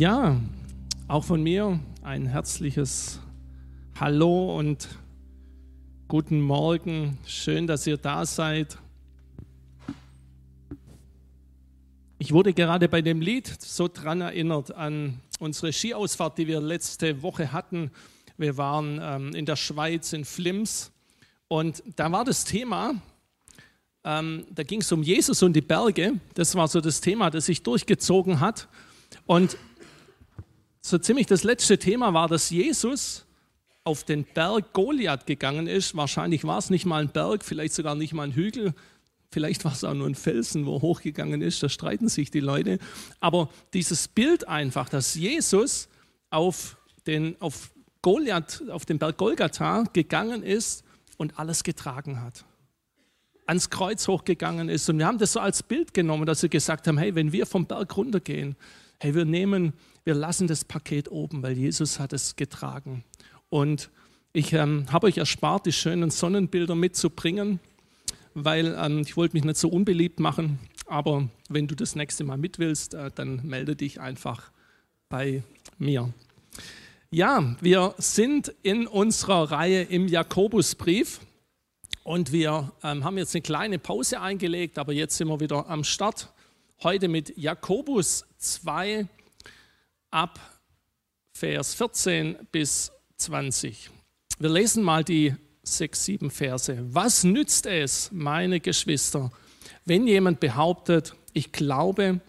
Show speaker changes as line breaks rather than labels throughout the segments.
Ja, auch von mir ein herzliches Hallo und guten Morgen. Schön, dass ihr da seid. Ich wurde gerade bei dem Lied so dran erinnert an unsere Skiausfahrt, die wir letzte Woche hatten. Wir waren ähm, in der Schweiz, in Flims. Und da war das Thema, ähm, da ging es um Jesus und die Berge. Das war so das Thema, das sich durchgezogen hat. Und so ziemlich das letzte Thema war, dass Jesus auf den Berg Goliath gegangen ist. Wahrscheinlich war es nicht mal ein Berg, vielleicht sogar nicht mal ein Hügel. Vielleicht war es auch nur ein Felsen, wo er hochgegangen ist. Da streiten sich die Leute. Aber dieses Bild einfach, dass Jesus auf den, auf Goliath, auf den Berg Golgatha gegangen ist und alles getragen hat. Ans Kreuz hochgegangen ist. Und wir haben das so als Bild genommen, dass wir gesagt haben, hey, wenn wir vom Berg runtergehen, hey, wir nehmen wir lassen das Paket oben, weil Jesus hat es getragen. Und ich ähm, habe euch erspart, die schönen Sonnenbilder mitzubringen, weil ähm, ich wollte mich nicht so unbeliebt machen. Aber wenn du das nächste Mal mit willst, äh, dann melde dich einfach bei mir. Ja, wir sind in unserer Reihe im Jakobusbrief und wir ähm, haben jetzt eine kleine Pause eingelegt, aber jetzt sind wir wieder am Start. Heute mit Jakobus 2, ab Vers 14 bis 20. Wir lesen mal die sechs, sieben Verse. Was nützt es, meine Geschwister, wenn jemand behauptet, ich glaube,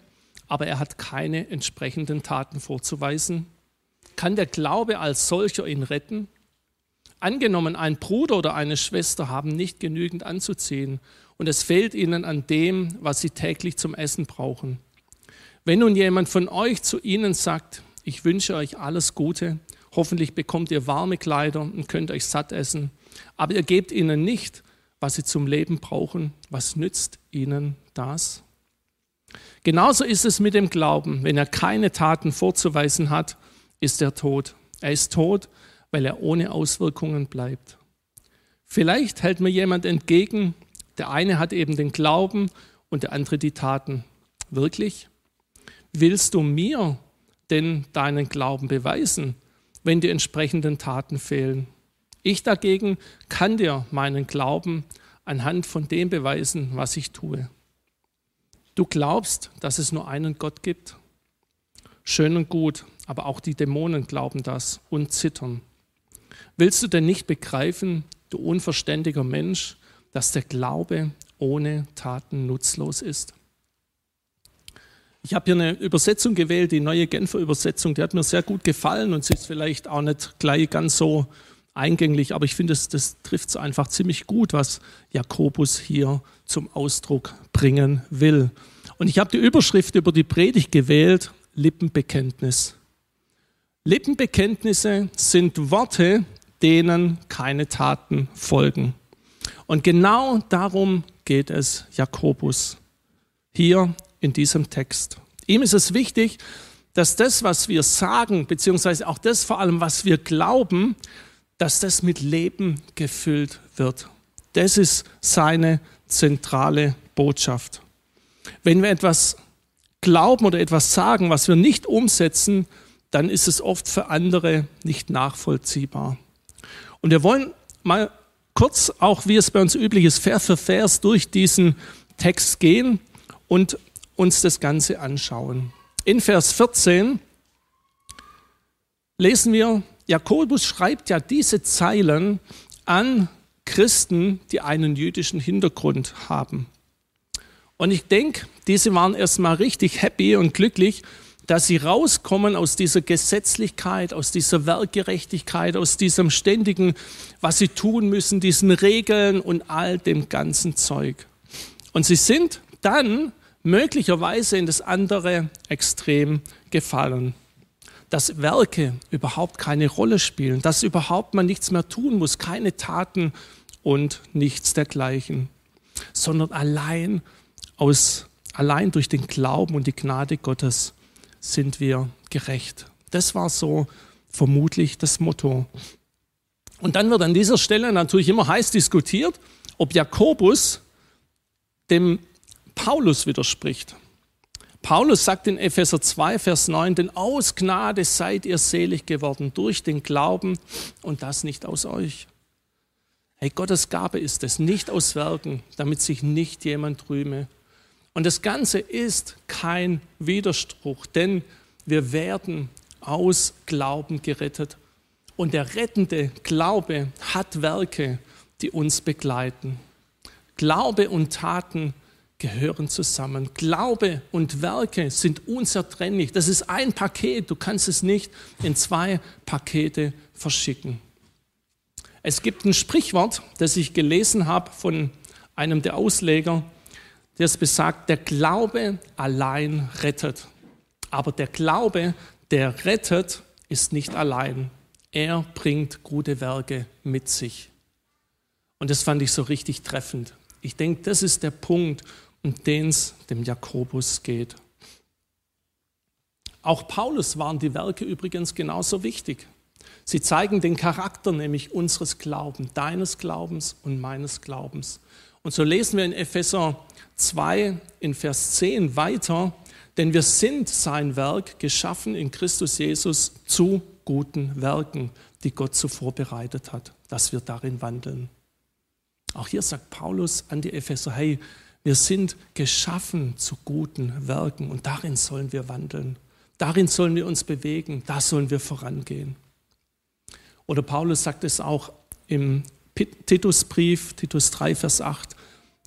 aber er hat keine entsprechenden Taten vorzuweisen? Kann der Glaube als solcher ihn retten? Angenommen, ein Bruder oder eine Schwester haben nicht genügend anzuziehen und es fehlt ihnen an dem, was sie täglich zum Essen brauchen. Wenn nun jemand von euch zu ihnen sagt, ich wünsche euch alles Gute, hoffentlich bekommt ihr warme Kleider und könnt euch satt essen, aber ihr gebt ihnen nicht, was sie zum Leben brauchen, was nützt ihnen das? Genauso ist es mit dem Glauben. Wenn er keine Taten vorzuweisen hat, ist er tot. Er ist tot, weil er ohne Auswirkungen bleibt. Vielleicht hält mir jemand entgegen, der eine hat eben den Glauben und der andere die Taten. Wirklich? Willst du mir denn deinen Glauben beweisen, wenn die entsprechenden Taten fehlen? Ich dagegen kann dir meinen Glauben anhand von dem beweisen, was ich tue. Du glaubst, dass es nur einen Gott gibt? Schön und gut, aber auch die Dämonen glauben das und zittern. Willst du denn nicht begreifen, du unverständiger Mensch, dass der Glaube ohne Taten nutzlos ist? Ich habe hier eine Übersetzung gewählt, die neue Genfer Übersetzung, die hat mir sehr gut gefallen und sie ist vielleicht auch nicht gleich ganz so eingänglich, aber ich finde, das, das trifft es einfach ziemlich gut, was Jakobus hier zum Ausdruck bringen will. Und ich habe die Überschrift über die Predigt gewählt, Lippenbekenntnis. Lippenbekenntnisse sind Worte, denen keine Taten folgen. Und genau darum geht es Jakobus hier in diesem Text. Ihm ist es wichtig, dass das, was wir sagen, beziehungsweise auch das vor allem, was wir glauben, dass das mit Leben gefüllt wird. Das ist seine zentrale Botschaft. Wenn wir etwas glauben oder etwas sagen, was wir nicht umsetzen, dann ist es oft für andere nicht nachvollziehbar. Und wir wollen mal kurz, auch wie es bei uns üblich ist, Vers für Vers durch diesen Text gehen und uns das Ganze anschauen. In Vers 14 lesen wir, Jakobus schreibt ja diese Zeilen an Christen, die einen jüdischen Hintergrund haben. Und ich denke, diese waren erstmal richtig happy und glücklich, dass sie rauskommen aus dieser Gesetzlichkeit, aus dieser Werkgerechtigkeit, aus diesem ständigen, was sie tun müssen, diesen Regeln und all dem ganzen Zeug. Und sie sind dann möglicherweise in das andere Extrem gefallen. Dass Werke überhaupt keine Rolle spielen, dass überhaupt man nichts mehr tun muss, keine Taten und nichts dergleichen, sondern allein aus, allein durch den Glauben und die Gnade Gottes sind wir gerecht. Das war so vermutlich das Motto. Und dann wird an dieser Stelle natürlich immer heiß diskutiert, ob Jakobus dem Paulus widerspricht. Paulus sagt in Epheser 2, Vers 9, denn aus Gnade seid ihr selig geworden durch den Glauben und das nicht aus euch. Hey, Gottes Gabe ist es, nicht aus Werken, damit sich nicht jemand rühme. Und das Ganze ist kein Widerspruch, denn wir werden aus Glauben gerettet. Und der rettende Glaube hat Werke, die uns begleiten. Glaube und Taten gehören zusammen. Glaube und Werke sind unzertrennlich. Das ist ein Paket. Du kannst es nicht in zwei Pakete verschicken. Es gibt ein Sprichwort, das ich gelesen habe von einem der Ausleger, das besagt, der Glaube allein rettet. Aber der Glaube, der rettet, ist nicht allein. Er bringt gute Werke mit sich. Und das fand ich so richtig treffend. Ich denke, das ist der Punkt, um den es dem Jakobus geht. Auch Paulus waren die Werke übrigens genauso wichtig. Sie zeigen den Charakter nämlich unseres Glaubens, deines Glaubens und meines Glaubens. Und so lesen wir in Epheser 2 in Vers 10 weiter, denn wir sind sein Werk geschaffen in Christus Jesus zu guten Werken, die Gott zuvor bereitet hat, dass wir darin wandeln. Auch hier sagt Paulus an die Epheser, hey, wir sind geschaffen zu guten Werken und darin sollen wir wandeln. Darin sollen wir uns bewegen, da sollen wir vorangehen. Oder Paulus sagt es auch im Titusbrief, Titus 3, Vers 8,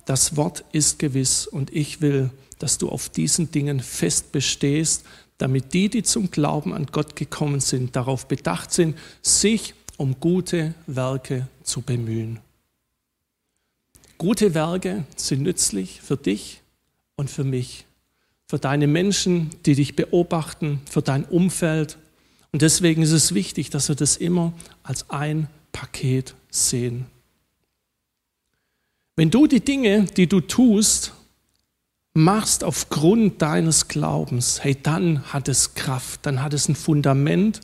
das Wort ist gewiss und ich will, dass du auf diesen Dingen fest bestehst, damit die, die zum Glauben an Gott gekommen sind, darauf bedacht sind, sich um gute Werke zu bemühen. Gute Werke sind nützlich für dich und für mich, für deine Menschen, die dich beobachten, für dein Umfeld, und deswegen ist es wichtig, dass wir das immer als ein Paket sehen. Wenn du die Dinge, die du tust, machst aufgrund deines Glaubens, hey, dann hat es Kraft, dann hat es ein Fundament,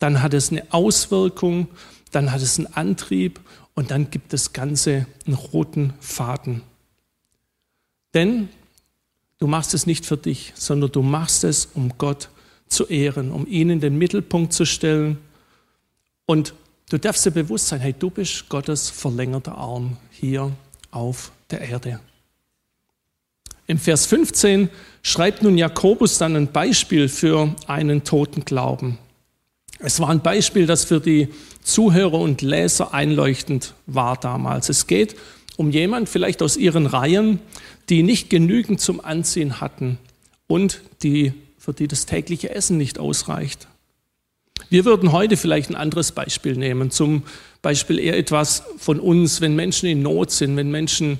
dann hat es eine Auswirkung, dann hat es einen Antrieb und dann gibt das Ganze einen roten Faden. Denn du machst es nicht für dich, sondern du machst es, um Gott zu ehren, um ihn in den Mittelpunkt zu stellen. Und du darfst dir bewusst sein, hey, du bist Gottes verlängerter Arm hier auf der Erde. Im Vers 15 schreibt nun Jakobus dann ein Beispiel für einen toten Glauben. Es war ein Beispiel, das für die Zuhörer und Leser einleuchtend war damals. Es geht um jemand vielleicht aus ihren Reihen, die nicht genügend zum Anziehen hatten und die für die das tägliche Essen nicht ausreicht. Wir würden heute vielleicht ein anderes Beispiel nehmen, zum Beispiel eher etwas von uns, wenn Menschen in Not sind, wenn Menschen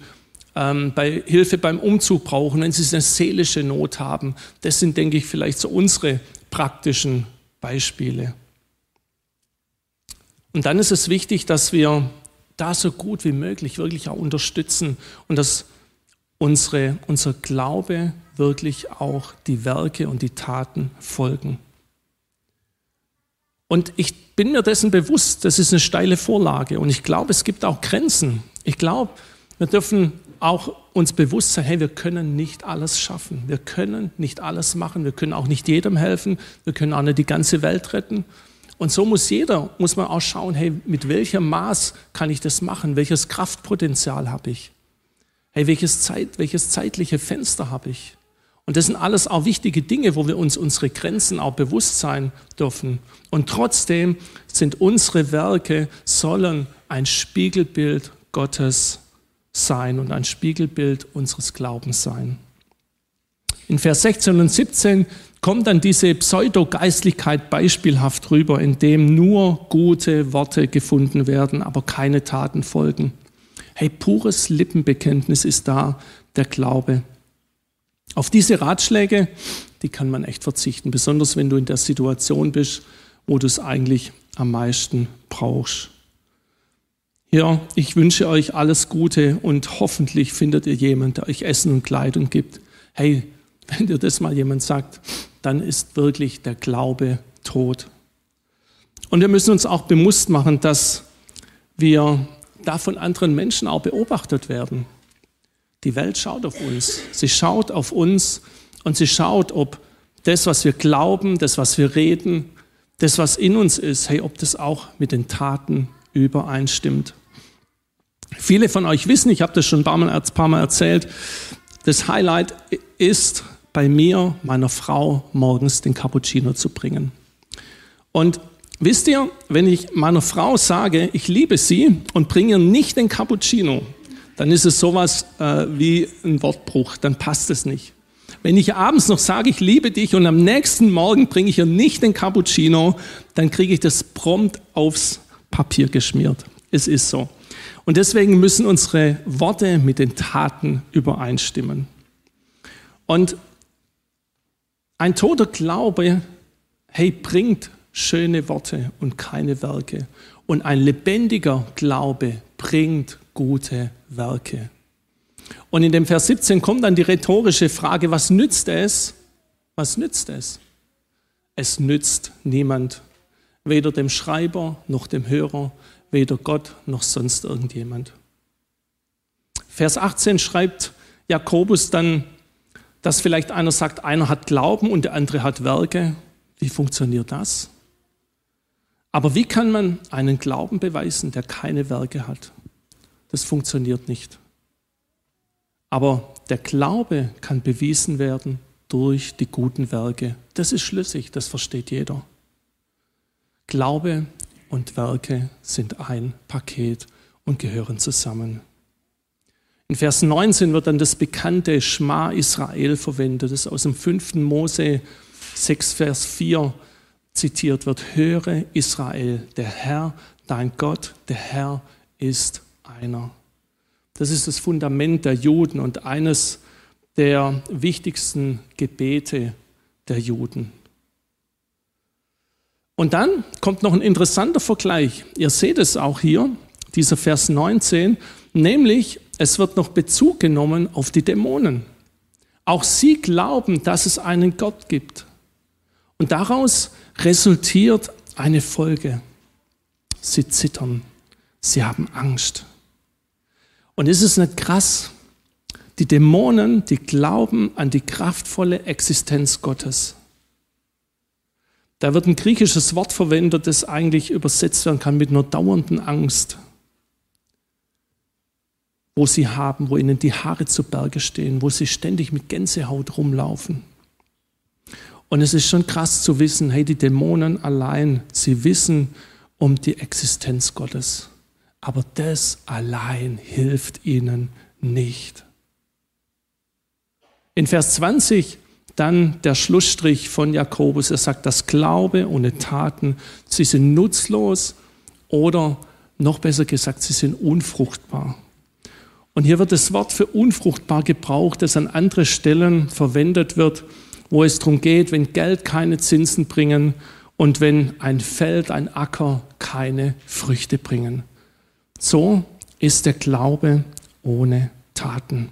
ähm, bei Hilfe beim Umzug brauchen, wenn sie eine seelische Not haben. Das sind, denke ich, vielleicht so unsere praktischen Beispiele. Und dann ist es wichtig, dass wir da so gut wie möglich wirklich auch unterstützen und dass unsere, unser Glaube wirklich auch die Werke und die Taten folgen. Und ich bin mir dessen bewusst, das ist eine steile Vorlage und ich glaube, es gibt auch Grenzen. Ich glaube, wir dürfen auch uns bewusst sein, hey, wir können nicht alles schaffen. Wir können nicht alles machen. Wir können auch nicht jedem helfen. Wir können auch nicht die ganze Welt retten. Und so muss jeder, muss man auch schauen, hey, mit welchem Maß kann ich das machen? Welches Kraftpotenzial habe ich? Hey, welches, Zeit, welches zeitliche Fenster habe ich? Und das sind alles auch wichtige Dinge, wo wir uns unsere Grenzen auch bewusst sein dürfen. Und trotzdem sind unsere Werke, sollen ein Spiegelbild Gottes sein und ein Spiegelbild unseres Glaubens sein. In Vers 16 und 17 kommt dann diese Pseudogeistlichkeit beispielhaft rüber, in dem nur gute Worte gefunden werden, aber keine Taten folgen. Hey, pures Lippenbekenntnis ist da, der Glaube. Auf diese Ratschläge, die kann man echt verzichten, besonders wenn du in der Situation bist, wo du es eigentlich am meisten brauchst. Ja, ich wünsche euch alles Gute und hoffentlich findet ihr jemanden, der euch Essen und Kleidung gibt. Hey, wenn dir das mal jemand sagt, dann ist wirklich der Glaube tot. Und wir müssen uns auch bewusst machen, dass wir da von anderen Menschen auch beobachtet werden. Die Welt schaut auf uns. Sie schaut auf uns und sie schaut, ob das, was wir glauben, das, was wir reden, das, was in uns ist, hey, ob das auch mit den Taten übereinstimmt. Viele von euch wissen, ich habe das schon ein paar, Mal, ein paar Mal erzählt, das Highlight ist bei mir, meiner Frau, morgens den Cappuccino zu bringen. Und wisst ihr, wenn ich meiner Frau sage, ich liebe sie und bringe ihr nicht den Cappuccino, dann ist es sowas äh, wie ein Wortbruch, dann passt es nicht. Wenn ich abends noch sage, ich liebe dich und am nächsten Morgen bringe ich ihr nicht den Cappuccino, dann kriege ich das prompt aufs Papier geschmiert. Es ist so. Und deswegen müssen unsere Worte mit den Taten übereinstimmen. Und ein toter Glaube, hey, bringt schöne Worte und keine Werke. Und ein lebendiger Glaube bringt gute Werke. Und in dem Vers 17 kommt dann die rhetorische Frage, was nützt es? Was nützt es? Es nützt niemand, weder dem Schreiber noch dem Hörer, weder Gott noch sonst irgendjemand. Vers 18 schreibt Jakobus dann, dass vielleicht einer sagt, einer hat Glauben und der andere hat Werke. Wie funktioniert das? Aber wie kann man einen Glauben beweisen, der keine Werke hat? Das funktioniert nicht. Aber der Glaube kann bewiesen werden durch die guten Werke. Das ist schlüssig, das versteht jeder. Glaube und Werke sind ein Paket und gehören zusammen. In Vers 19 wird dann das bekannte Schma Israel verwendet, das aus dem 5. Mose 6, Vers 4 zitiert wird. Höre Israel, der Herr, dein Gott, der Herr ist einer. Das ist das Fundament der Juden und eines der wichtigsten Gebete der Juden. Und dann kommt noch ein interessanter Vergleich. Ihr seht es auch hier, dieser Vers 19, nämlich es wird noch Bezug genommen auf die Dämonen. Auch sie glauben, dass es einen Gott gibt. Und daraus resultiert eine Folge. Sie zittern, sie haben Angst. Und ist es nicht krass? Die Dämonen, die glauben an die kraftvolle Existenz Gottes. Da wird ein griechisches Wort verwendet, das eigentlich übersetzt werden kann mit einer dauernden Angst, wo sie haben, wo ihnen die Haare zu Berge stehen, wo sie ständig mit Gänsehaut rumlaufen. Und es ist schon krass zu wissen, hey, die Dämonen allein, sie wissen um die Existenz Gottes. Aber das allein hilft ihnen nicht. In Vers 20 dann der Schlussstrich von Jakobus. Er sagt, dass Glaube ohne Taten, sie sind nutzlos oder noch besser gesagt, sie sind unfruchtbar. Und hier wird das Wort für unfruchtbar gebraucht, das an andere Stellen verwendet wird, wo es darum geht, wenn Geld keine Zinsen bringen und wenn ein Feld, ein Acker keine Früchte bringen. So ist der Glaube ohne Taten.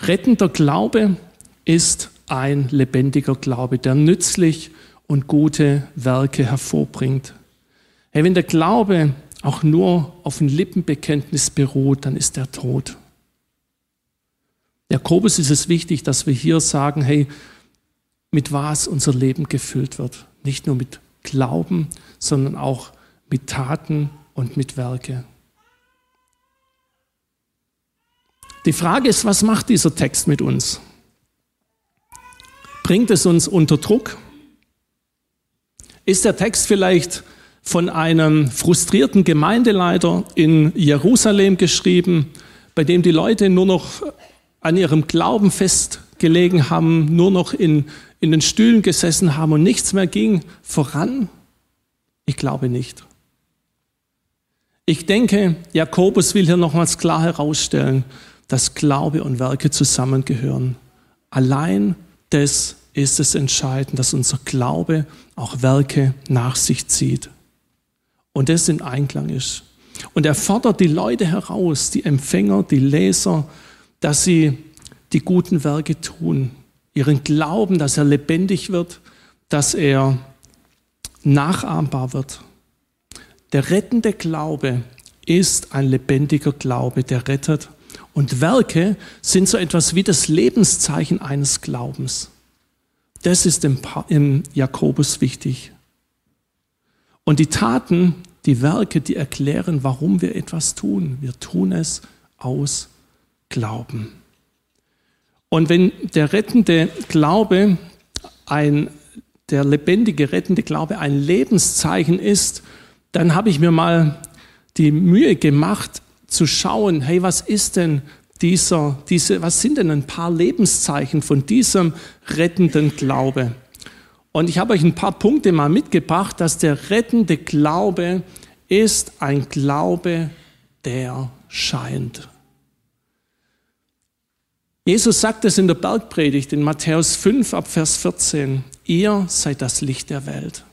Rettender Glaube ist ein lebendiger Glaube, der nützlich und gute Werke hervorbringt. Hey, wenn der Glaube auch nur auf ein Lippenbekenntnis beruht, dann ist er tot. Jakobus ist es wichtig, dass wir hier sagen, hey, mit was unser Leben gefüllt wird. Nicht nur mit Glauben, sondern auch mit Taten und mit Werke. Die Frage ist, was macht dieser Text mit uns? Bringt es uns unter Druck? Ist der Text vielleicht von einem frustrierten Gemeindeleiter in Jerusalem geschrieben, bei dem die Leute nur noch an ihrem Glauben festgelegen haben, nur noch in, in den Stühlen gesessen haben und nichts mehr ging voran? Ich glaube nicht. Ich denke, Jakobus will hier nochmals klar herausstellen, dass Glaube und Werke zusammengehören. Allein das ist es entscheidend, dass unser Glaube auch Werke nach sich zieht. Und das in Einklang ist. Und er fordert die Leute heraus, die Empfänger, die Leser, dass sie die guten Werke tun. Ihren Glauben, dass er lebendig wird, dass er nachahmbar wird. Der rettende Glaube ist ein lebendiger Glaube, der rettet Und Werke sind so etwas wie das Lebenszeichen eines Glaubens. Das ist im, Jakobus wichtig. Und die Taten, die Werke, die erklären, warum wir etwas tun. Wir tun es aus Glauben. Und wenn der rettende Glaube ein, der lebendige rettende Glaube ein Lebenszeichen ist, dann habe ich mir mal die Mühe gemacht zu schauen, hey, was ist denn dieser, diese, was sind denn ein paar Lebenszeichen von diesem rettenden Glaube? Und ich habe euch ein paar Punkte mal mitgebracht, dass der rettende Glaube ist ein Glaube, der scheint. Jesus sagt es in der Bergpredigt in Matthäus 5 ab Vers 14. Ihr seid das Licht der Welt.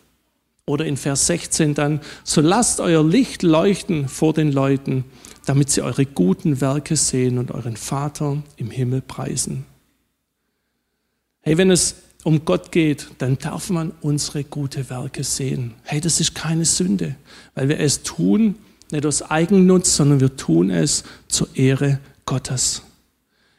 Oder in Vers 16 dann, so lasst euer Licht leuchten vor den Leuten, damit sie eure guten Werke sehen und euren Vater im Himmel preisen. Hey, wenn es um Gott geht, dann darf man unsere gute Werke sehen. Hey, das ist keine Sünde, weil wir es tun, nicht aus Eigennutz, sondern wir tun es zur Ehre Gottes.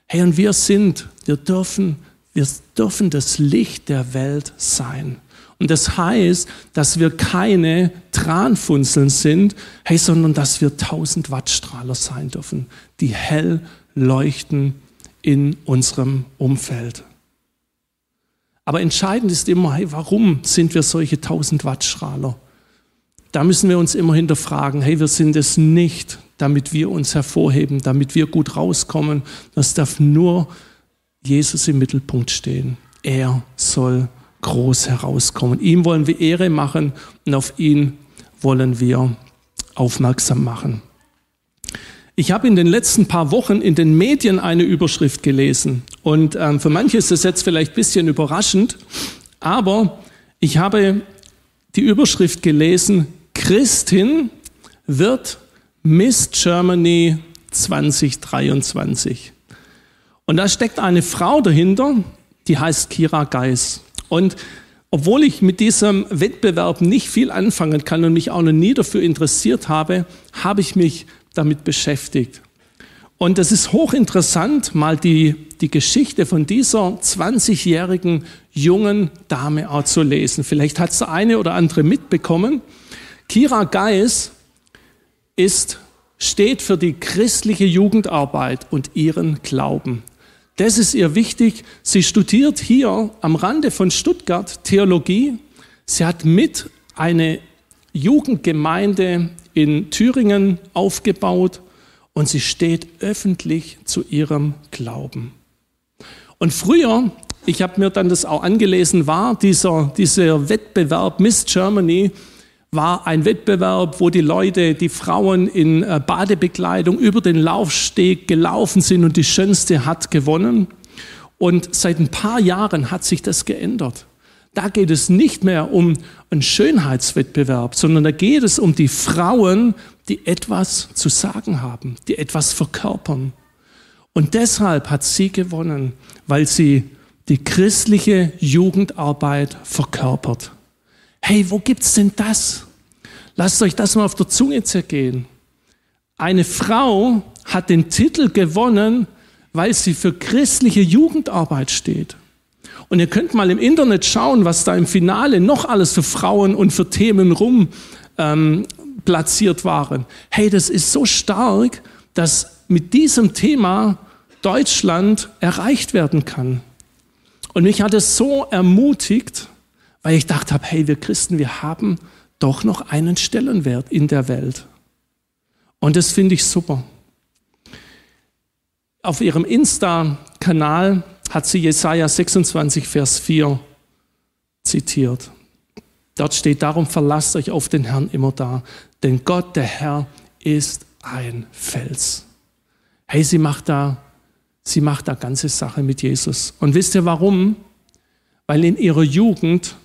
Hey, und wir sind, wir dürfen, wir dürfen das Licht der Welt sein. Und das heißt, dass wir keine Tranfunzeln sind, hey, sondern dass wir 1000 Wattstrahler sein dürfen, die hell leuchten in unserem Umfeld. Aber entscheidend ist immer, hey, warum sind wir solche 1000 Wattstrahler? Da müssen wir uns immer hinterfragen, hey, wir sind es nicht, damit wir uns hervorheben, damit wir gut rauskommen. Das darf nur Jesus im Mittelpunkt stehen. Er soll groß herauskommen. Ihm wollen wir Ehre machen und auf ihn wollen wir aufmerksam machen. Ich habe in den letzten paar Wochen in den Medien eine Überschrift gelesen und ähm, für manche ist es jetzt vielleicht ein bisschen überraschend, aber ich habe die Überschrift gelesen, Christin wird Miss Germany 2023. Und da steckt eine Frau dahinter, die heißt Kira Geis. Und obwohl ich mit diesem Wettbewerb nicht viel anfangen kann und mich auch noch nie dafür interessiert habe, habe ich mich damit beschäftigt. Und es ist hochinteressant, mal die, die Geschichte von dieser 20-jährigen jungen Dame auch zu lesen. Vielleicht hat es eine oder andere mitbekommen. Kira Geis ist, steht für die christliche Jugendarbeit und ihren Glauben. Das ist ihr wichtig. Sie studiert hier am Rande von Stuttgart Theologie. Sie hat mit eine Jugendgemeinde in Thüringen aufgebaut und sie steht öffentlich zu ihrem Glauben. Und früher, ich habe mir dann das auch angelesen, war dieser, dieser Wettbewerb Miss Germany, war ein Wettbewerb, wo die Leute, die Frauen in äh, Badebekleidung über den Laufsteg gelaufen sind und die Schönste hat gewonnen. Und seit ein paar Jahren hat sich das geändert. Da geht es nicht mehr um einen Schönheitswettbewerb, sondern da geht es um die Frauen, die etwas zu sagen haben, die etwas verkörpern. Und deshalb hat sie gewonnen, weil sie die christliche Jugendarbeit verkörpert. Hey, wo gibt's denn das? Lasst euch das mal auf der Zunge zergehen. Eine Frau hat den Titel gewonnen, weil sie für christliche Jugendarbeit steht. Und ihr könnt mal im Internet schauen, was da im Finale noch alles für Frauen und für Themen rum ähm, platziert waren. Hey, das ist so stark, dass mit diesem Thema Deutschland erreicht werden kann. Und mich hat es so ermutigt, weil ich dachte habe, hey, wir Christen, wir haben doch noch einen Stellenwert in der Welt. Und das finde ich super. Auf ihrem Insta-Kanal hat sie Jesaja 26, Vers 4 zitiert. Dort steht, darum verlasst euch auf den Herrn immer da, denn Gott, der Herr, ist ein Fels. Hey, sie macht da, sie macht da ganze Sache mit Jesus. Und wisst ihr warum? Weil in ihrer Jugend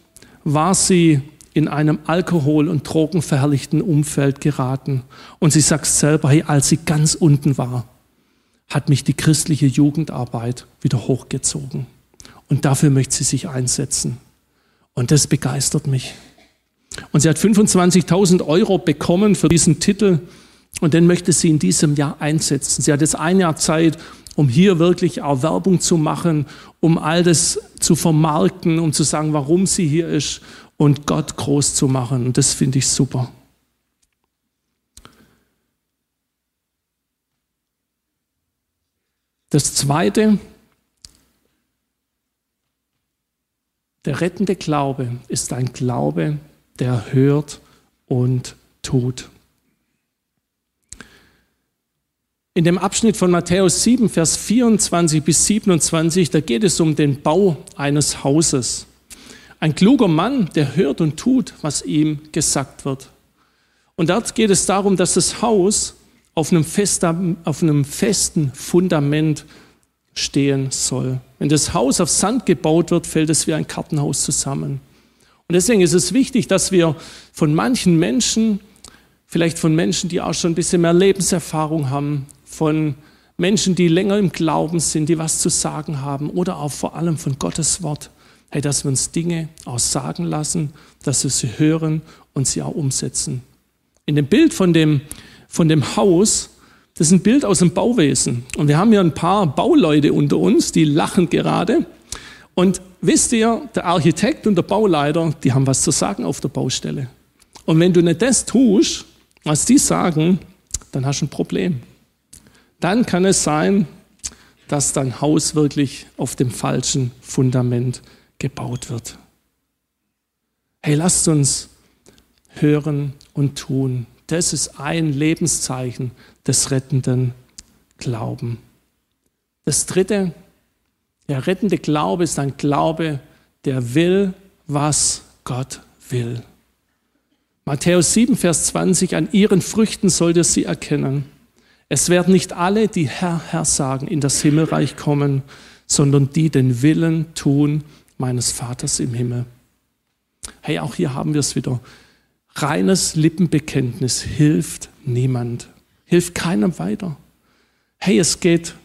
war sie in einem alkohol- und drogenverherrlichten Umfeld geraten. Und sie sagt selber, hey, als sie ganz unten war, hat mich die christliche Jugendarbeit wieder hochgezogen. Und dafür möchte sie sich einsetzen. Und das begeistert mich. Und sie hat 25.000 Euro bekommen für diesen Titel Und den möchte sie in diesem Jahr einsetzen. Sie hat jetzt ein Jahr Zeit, um hier wirklich auch Werbung zu machen, um all das zu vermarkten, um zu sagen, warum sie hier ist und Gott groß zu machen. Und das finde ich super. Das Zweite, der rettende Glaube ist ein Glaube, der hört und tut. In dem Abschnitt von Matthäus 7, Vers 24 bis 27, da geht es um den Bau eines Hauses. Ein kluger Mann, der hört und tut, was ihm gesagt wird. Und dort geht es darum, dass das Haus auf einem, festen, auf einem festen Fundament stehen soll. Wenn das Haus auf Sand gebaut wird, fällt es wie ein Kartenhaus zusammen. Und deswegen ist es wichtig, dass wir von manchen Menschen, vielleicht von Menschen, die auch schon ein bisschen mehr Lebenserfahrung haben, von Menschen, die länger im Glauben sind, die was zu sagen haben oder auch vor allem von Gottes Wort. Hey, dass wir uns Dinge auch sagen lassen, dass wir sie hören und sie auch umsetzen. In dem Bild von dem, von dem Haus, das ist ein Bild aus dem Bauwesen. Und wir haben hier ein paar Bauleute unter uns, die lachen gerade. Und wisst ihr, der Architekt und der Bauleiter, die haben was zu sagen auf der Baustelle. Und wenn du nicht das tust, was die sagen, dann hast du ein Problem dann kann es sein, dass dein Haus wirklich auf dem falschen Fundament gebaut wird. Hey, lasst uns hören und tun. Das ist ein Lebenszeichen des rettenden Glauben. Das dritte, der rettende Glaube ist ein Glaube, der will, was Gott will. Matthäus 7, Vers 20, an ihren Früchten sollt ihr sie erkennen. Es werden nicht alle, die Herr, Herr sagen, in das Himmelreich kommen, sondern die den Willen tun meines Vaters im Himmel. Hey, auch hier haben wir es wieder. Reines Lippenbekenntnis hilft niemand, hilft keinem weiter. Hey, es geht,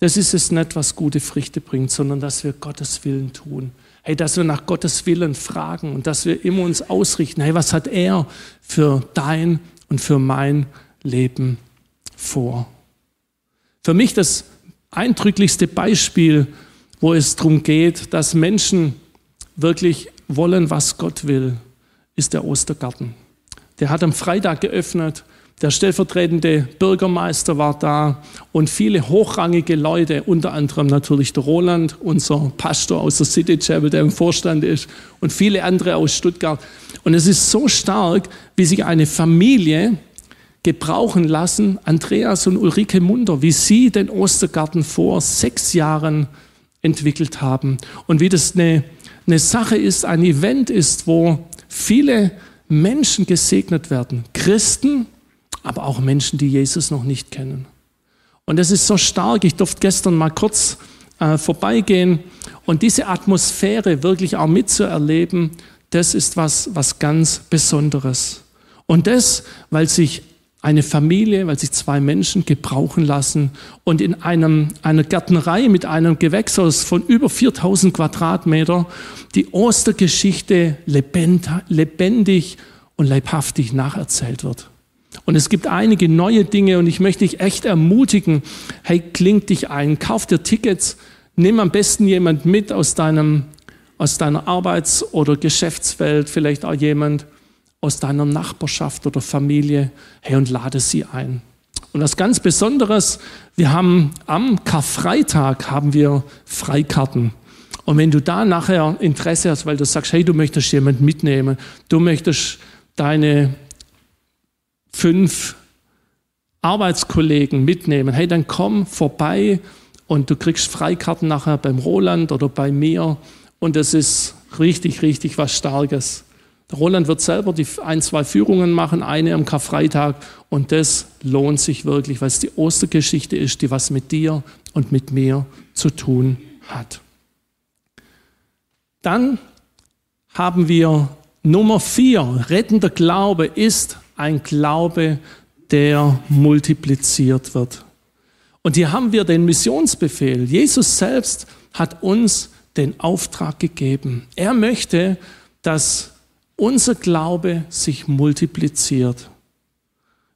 das ist es nicht, was gute Früchte bringt, sondern dass wir Gottes Willen tun. Hey, dass wir nach Gottes Willen fragen und dass wir immer uns ausrichten. Hey, was hat er für dein und für mein Leben vor. Für mich das eindrücklichste Beispiel, wo es darum geht, dass Menschen wirklich wollen, was Gott will, ist der Ostergarten. Der hat am Freitag geöffnet. Der stellvertretende Bürgermeister war da und viele hochrangige Leute, unter anderem natürlich der Roland, unser Pastor aus der City Chapel, der im Vorstand ist, und viele andere aus Stuttgart. Und es ist so stark, wie sich eine Familie gebrauchen lassen, Andreas und Ulrike Munder, wie sie den Ostergarten vor sechs Jahren entwickelt haben und wie das eine, eine Sache ist, ein Event ist, wo viele Menschen gesegnet werden, Christen, aber auch Menschen, die Jesus noch nicht kennen. Und das ist so stark. Ich durfte gestern mal kurz äh, vorbeigehen und diese Atmosphäre wirklich auch mitzuerleben, das ist was, was ganz Besonderes. Und das, weil sich eine Familie, weil sich zwei Menschen gebrauchen lassen und in einem, einer Gärtnerei mit einem Gewächshaus von über 4000 Quadratmeter die Ostergeschichte lebendig und leibhaftig nacherzählt wird. Und es gibt einige neue Dinge und ich möchte dich echt ermutigen, hey, kling dich ein, kauf dir Tickets, nimm am besten jemand mit aus deinem, aus deiner Arbeits- oder Geschäftswelt, vielleicht auch jemand, aus deiner Nachbarschaft oder Familie, hey, und lade sie ein. Und was ganz Besonderes, wir haben am Karfreitag haben wir Freikarten. Und wenn du da nachher Interesse hast, weil du sagst, hey, du möchtest jemanden mitnehmen, du möchtest deine fünf Arbeitskollegen mitnehmen, hey, dann komm vorbei und du kriegst Freikarten nachher beim Roland oder bei mir. Und das ist richtig, richtig was Starkes. Roland wird selber die ein, zwei Führungen machen, eine am Karfreitag. Und das lohnt sich wirklich, weil es die Ostergeschichte ist, die was mit dir und mit mir zu tun hat. Dann haben wir Nummer vier. Rettender Glaube ist ein Glaube, der multipliziert wird. Und hier haben wir den Missionsbefehl. Jesus selbst hat uns den Auftrag gegeben. Er möchte, dass unser Glaube sich multipliziert.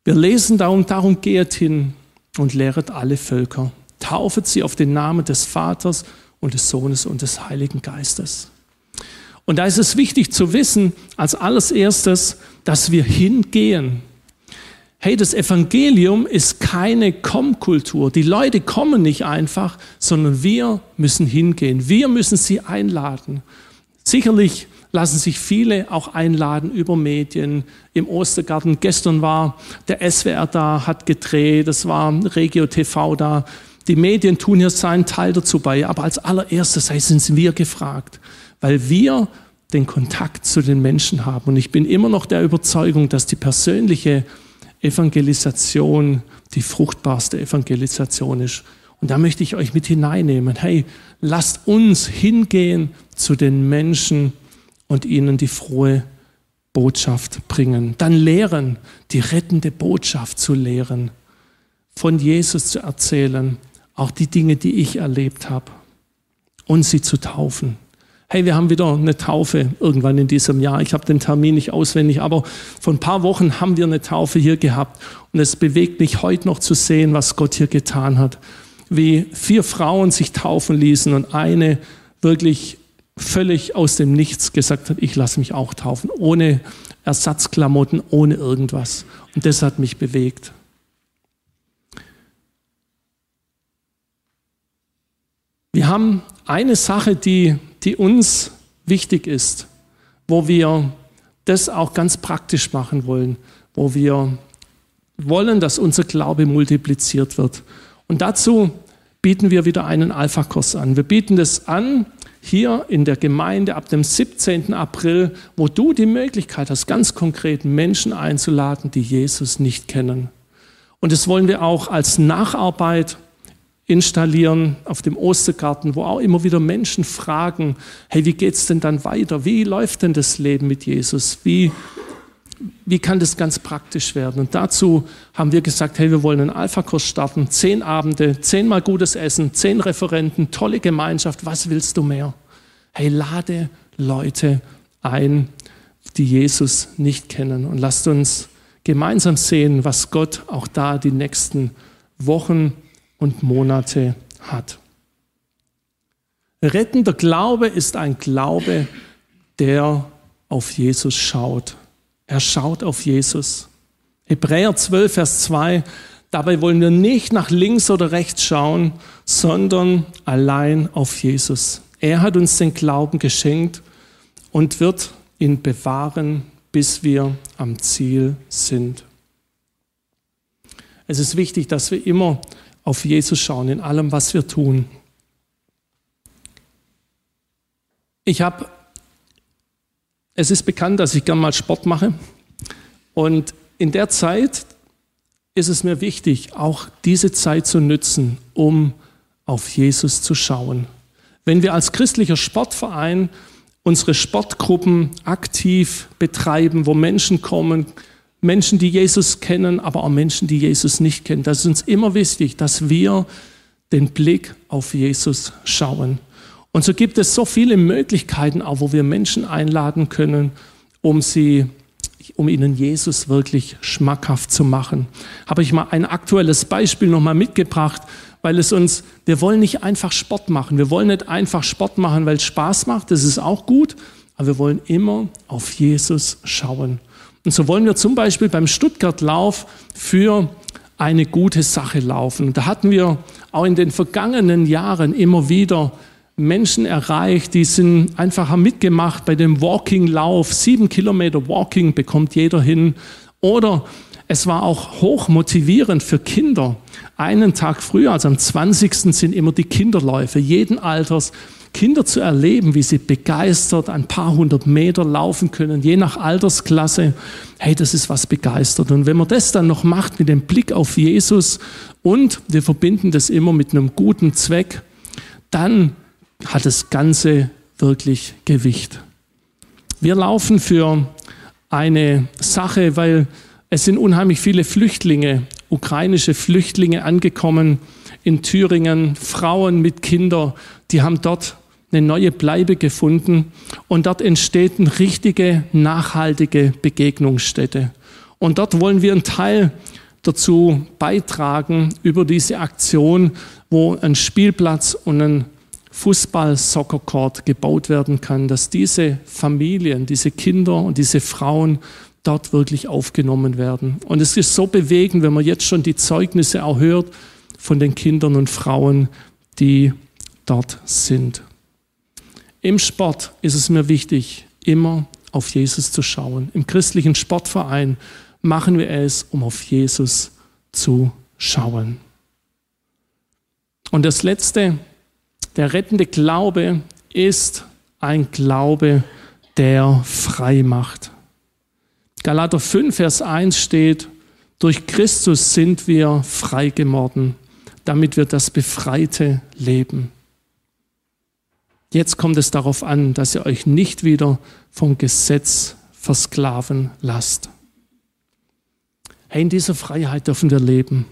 Wir lesen darum, darum geht hin und lehret alle Völker. Taufet sie auf den Namen des Vaters und des Sohnes und des Heiligen Geistes. Und da ist es wichtig zu wissen, als allererstes, dass wir hingehen. Hey, das Evangelium ist keine Kommkultur. Die Leute kommen nicht einfach, sondern wir müssen hingehen. Wir müssen sie einladen. Sicherlich lassen sich viele auch einladen über Medien. Im Ostergarten gestern war der SWR da, hat gedreht, es war Regio TV da. Die Medien tun hier seinen Teil dazu bei, aber als allererstes sind wir gefragt, weil wir den Kontakt zu den Menschen haben. Und ich bin immer noch der Überzeugung, dass die persönliche Evangelisation die fruchtbarste Evangelisation ist. Und da möchte ich euch mit hineinnehmen. Hey, lasst uns hingehen zu den Menschen und ihnen die frohe Botschaft bringen. Dann lehren, die rettende Botschaft zu lehren, von Jesus zu erzählen, auch die Dinge, die ich erlebt habe, und sie zu taufen. Hey, wir haben wieder eine Taufe irgendwann in diesem Jahr. Ich habe den Termin nicht auswendig, aber vor ein paar Wochen haben wir eine Taufe hier gehabt. Und es bewegt mich heute noch zu sehen, was Gott hier getan hat. Wie vier Frauen sich taufen ließen und eine wirklich völlig aus dem Nichts gesagt hat, ich lasse mich auch taufen, ohne Ersatzklamotten, ohne irgendwas. Und das hat mich bewegt. Wir haben eine Sache, die, die uns wichtig ist, wo wir das auch ganz praktisch machen wollen, wo wir wollen, dass unser Glaube multipliziert wird. Und dazu bieten wir wieder einen Alpha-Kurs an. Wir bieten das an hier in der Gemeinde ab dem 17. April, wo du die Möglichkeit hast, ganz konkret Menschen einzuladen, die Jesus nicht kennen. Und das wollen wir auch als Nacharbeit installieren auf dem Ostergarten, wo auch immer wieder Menschen fragen, hey, wie geht's denn dann weiter? Wie läuft denn das Leben mit Jesus? Wie, wie kann das ganz praktisch werden? Und dazu haben wir gesagt, hey, wir wollen einen Alpha-Kurs starten, zehn Abende, zehnmal gutes Essen, zehn Referenten, tolle Gemeinschaft, was willst du mehr? Hey, lade Leute ein, die Jesus nicht kennen und lasst uns gemeinsam sehen, was Gott auch da die nächsten Wochen und Monate hat. Rettender Glaube ist ein Glaube, der auf Jesus schaut. Er schaut auf Jesus. Hebräer 12, Vers 2. Dabei wollen wir nicht nach links oder rechts schauen, sondern allein auf Jesus. Er hat uns den Glauben geschenkt und wird ihn bewahren, bis wir am Ziel sind. Es ist wichtig, dass wir immer auf Jesus schauen in allem, was wir tun. Ich habe, es ist bekannt, dass ich gern mal Sport mache. Und in der Zeit ist es mir wichtig, auch diese Zeit zu nützen, um auf Jesus zu schauen. Wenn wir als christlicher Sportverein unsere Sportgruppen aktiv betreiben, wo Menschen kommen, Menschen, die Jesus kennen, aber auch Menschen, die Jesus nicht kennen. Das ist uns immer wichtig, dass wir den Blick auf Jesus schauen. Und so gibt es so viele Möglichkeiten, auch wo wir Menschen einladen können, um sie um ihnen Jesus wirklich schmackhaft zu machen. Habe ich mal ein aktuelles Beispiel nochmal mitgebracht, weil es uns, wir wollen nicht einfach Sport machen. Wir wollen nicht einfach Sport machen, weil es Spaß macht. Das ist auch gut. Aber wir wollen immer auf Jesus schauen. Und so wollen wir zum Beispiel beim Stuttgart-Lauf für eine gute Sache laufen. Da hatten wir auch in den vergangenen Jahren immer wieder Menschen erreicht, die sind einfach haben mitgemacht bei dem Walking-Lauf. Sieben Kilometer Walking bekommt jeder hin. Oder es war auch hoch motivierend für Kinder. Einen Tag früher, also am 20. sind immer die Kinderläufe, jeden Alters. Kinder zu erleben, wie sie begeistert ein paar hundert Meter laufen können, je nach Altersklasse, hey, das ist was begeistert. Und wenn man das dann noch macht mit dem Blick auf Jesus und wir verbinden das immer mit einem guten Zweck, dann hat das Ganze wirklich Gewicht. Wir laufen für eine Sache, weil es sind unheimlich viele Flüchtlinge, ukrainische Flüchtlinge angekommen in Thüringen, Frauen mit Kindern, die haben dort eine neue Bleibe gefunden und dort entsteht eine richtige, nachhaltige Begegnungsstätte. Und dort wollen wir einen Teil dazu beitragen über diese Aktion, wo ein Spielplatz und ein Fußball-Soccer-Court gebaut werden kann, dass diese Familien, diese Kinder und diese Frauen dort wirklich aufgenommen werden. Und es ist so bewegend, wenn man jetzt schon die Zeugnisse auch hört von den Kindern und Frauen, die dort sind. Im Sport ist es mir wichtig, immer auf Jesus zu schauen. Im christlichen Sportverein machen wir es, um auf Jesus zu schauen. Und das Letzte, der rettende Glaube ist ein Glaube, der frei macht. Galater 5, Vers 1 steht, durch Christus sind wir frei geworden, damit wir das befreite Leben. Jetzt kommt es darauf an, dass ihr euch nicht wieder vom Gesetz versklaven lasst. Hey, in dieser Freiheit dürfen wir leben.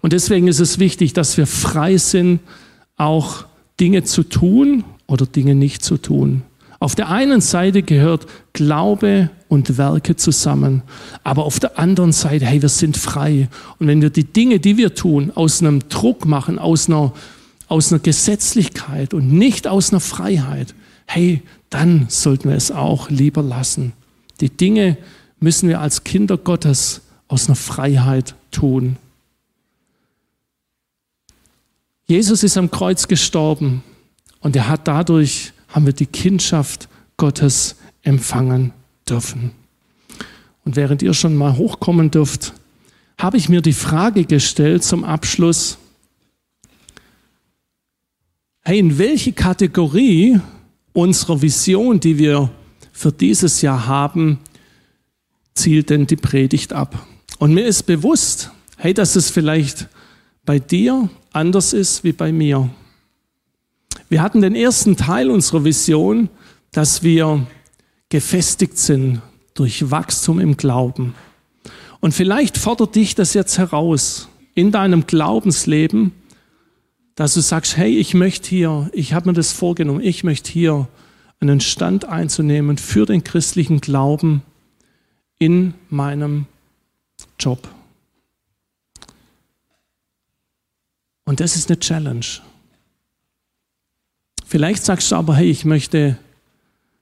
Und deswegen ist es wichtig, dass wir frei sind, auch Dinge zu tun oder Dinge nicht zu tun. Auf der einen Seite gehört Glaube und Werke zusammen, aber auf der anderen Seite, hey, wir sind frei. Und wenn wir die Dinge, die wir tun, aus einem Druck machen, aus einer, aus einer Gesetzlichkeit und nicht aus einer Freiheit, hey, dann sollten wir es auch lieber lassen. Die Dinge müssen wir als Kinder Gottes aus einer Freiheit tun. Jesus ist am Kreuz gestorben und er hat dadurch, haben wir die Kindschaft Gottes empfangen dürfen. Und während ihr schon mal hochkommen dürft, habe ich mir die Frage gestellt zum Abschluss, hey, in welche Kategorie unserer Vision, die wir für dieses Jahr haben, zielt denn die Predigt ab? Und mir ist bewusst, hey, dass es vielleicht bei dir anders ist wie bei mir. Wir hatten den ersten Teil unserer Vision, dass wir gefestigt sind durch Wachstum im Glauben. Und vielleicht fordert dich das jetzt heraus in deinem Glaubensleben, dass du sagst, hey, ich möchte hier, ich habe mir das vorgenommen, ich möchte hier einen Stand einzunehmen für den christlichen Glauben in meinem Job. Und das ist eine Challenge. Vielleicht sagst du aber, hey, ich möchte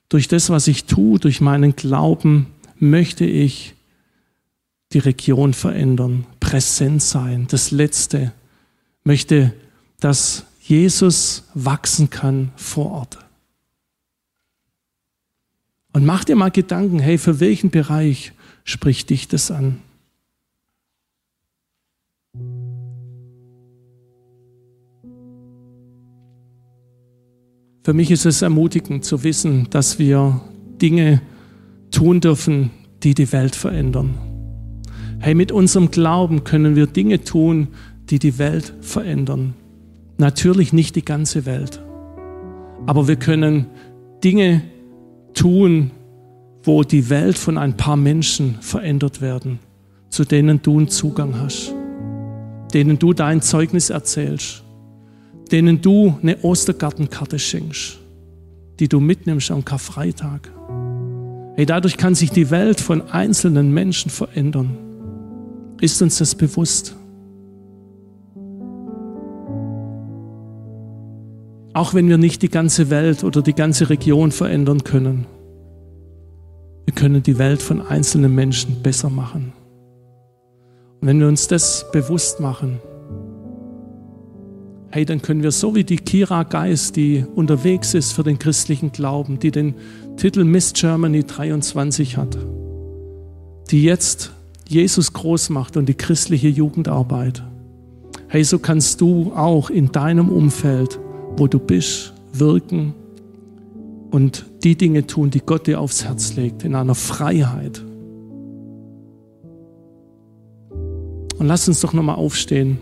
durch das, was ich tue, durch meinen Glauben, möchte ich die Region verändern, präsent sein. Das Letzte möchte, dass Jesus wachsen kann vor Ort. Und mach dir mal Gedanken, hey, für welchen Bereich spricht dich das an? Für mich ist es ermutigend zu wissen, dass wir Dinge tun dürfen, die die Welt verändern. Hey, mit unserem Glauben können wir Dinge tun, die die Welt verändern. Natürlich nicht die ganze Welt, aber wir können Dinge tun, wo die Welt von ein paar Menschen verändert werden, zu denen du einen Zugang hast, denen du dein Zeugnis erzählst denen du eine Ostergartenkarte schenkst, die du mitnimmst am Karfreitag. Hey, dadurch kann sich die Welt von einzelnen Menschen verändern. Ist uns das bewusst? Auch wenn wir nicht die ganze Welt oder die ganze Region verändern können, wir können die Welt von einzelnen Menschen besser machen. Und wenn wir uns das bewusst machen, hey, dann können wir so wie die Kira Geist, die unterwegs ist für den christlichen Glauben, die den Titel Miss Germany 23 hat, die jetzt Jesus groß macht und die christliche Jugendarbeit. Hey, so kannst du auch in deinem Umfeld, wo du bist, wirken und die Dinge tun, die Gott dir aufs Herz legt, in einer Freiheit. Und lass uns doch nochmal aufstehen.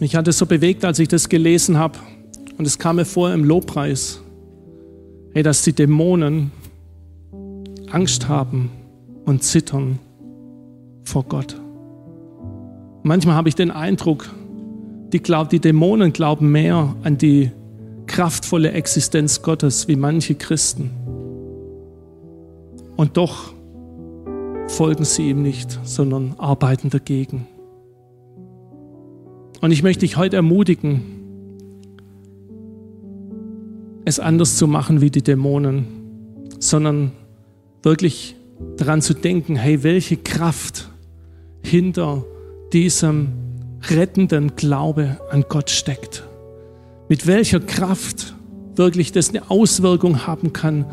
Mich hat es so bewegt, als ich das gelesen habe. Und es kam mir vor im Lobpreis, hey, dass die Dämonen Angst haben und zittern vor Gott. Manchmal habe ich den Eindruck, die, glaub, die Dämonen glauben mehr an die kraftvolle Existenz Gottes wie manche Christen. Und doch folgen sie ihm nicht, sondern arbeiten dagegen. Und ich möchte dich heute ermutigen, es anders zu machen wie die Dämonen, sondern wirklich daran zu denken, hey, welche Kraft hinter diesem rettenden Glaube an Gott steckt. Mit welcher Kraft wirklich das eine Auswirkung haben kann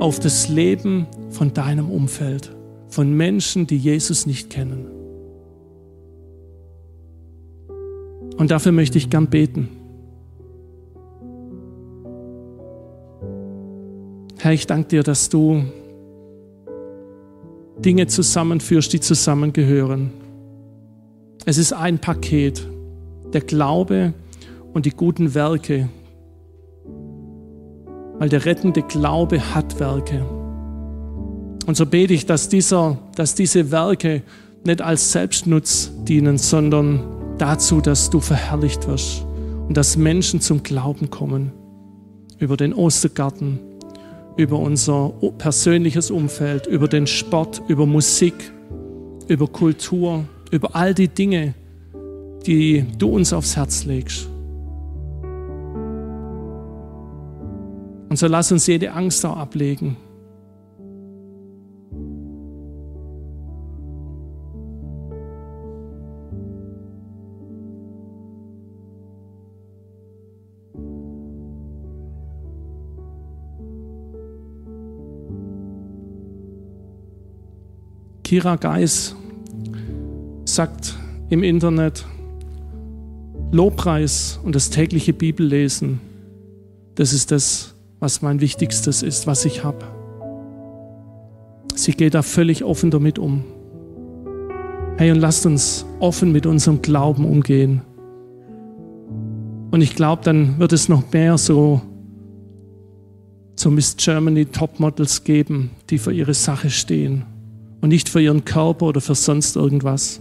auf das Leben von deinem Umfeld, von Menschen, die Jesus nicht kennen. Und dafür möchte ich gern beten. Herr, ich danke dir, dass du Dinge zusammenführst, die zusammengehören. Es ist ein Paket, der Glaube und die guten Werke, weil der rettende Glaube hat Werke. Und so bete ich, dass, dieser, dass diese Werke nicht als Selbstnutz dienen, sondern dazu, dass du verherrlicht wirst und dass Menschen zum Glauben kommen über den Ostergarten, über unser persönliches Umfeld, über den Sport, über Musik, über Kultur, über all die Dinge, die du uns aufs Herz legst. Und so lass uns jede Angst auch ablegen. Kira Geis sagt im Internet, Lobpreis und das tägliche Bibellesen, das ist das, was mein Wichtigstes ist, was ich habe. Sie geht da völlig offen damit um. Hey, und lasst uns offen mit unserem Glauben umgehen. Und ich glaube, dann wird es noch mehr so, so Miss Germany Topmodels geben, die für ihre Sache stehen und nicht für ihren Körper oder für sonst irgendwas.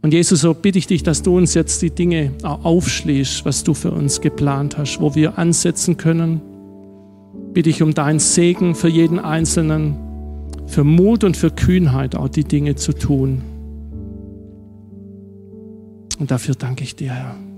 Und Jesus, so bitte ich dich, dass du uns jetzt die Dinge aufschließt, was du für uns geplant hast, wo wir ansetzen können. Bitte ich um deinen Segen für jeden Einzelnen, für Mut und für Kühnheit, auch die Dinge zu tun. Und dafür danke ich dir, Herr.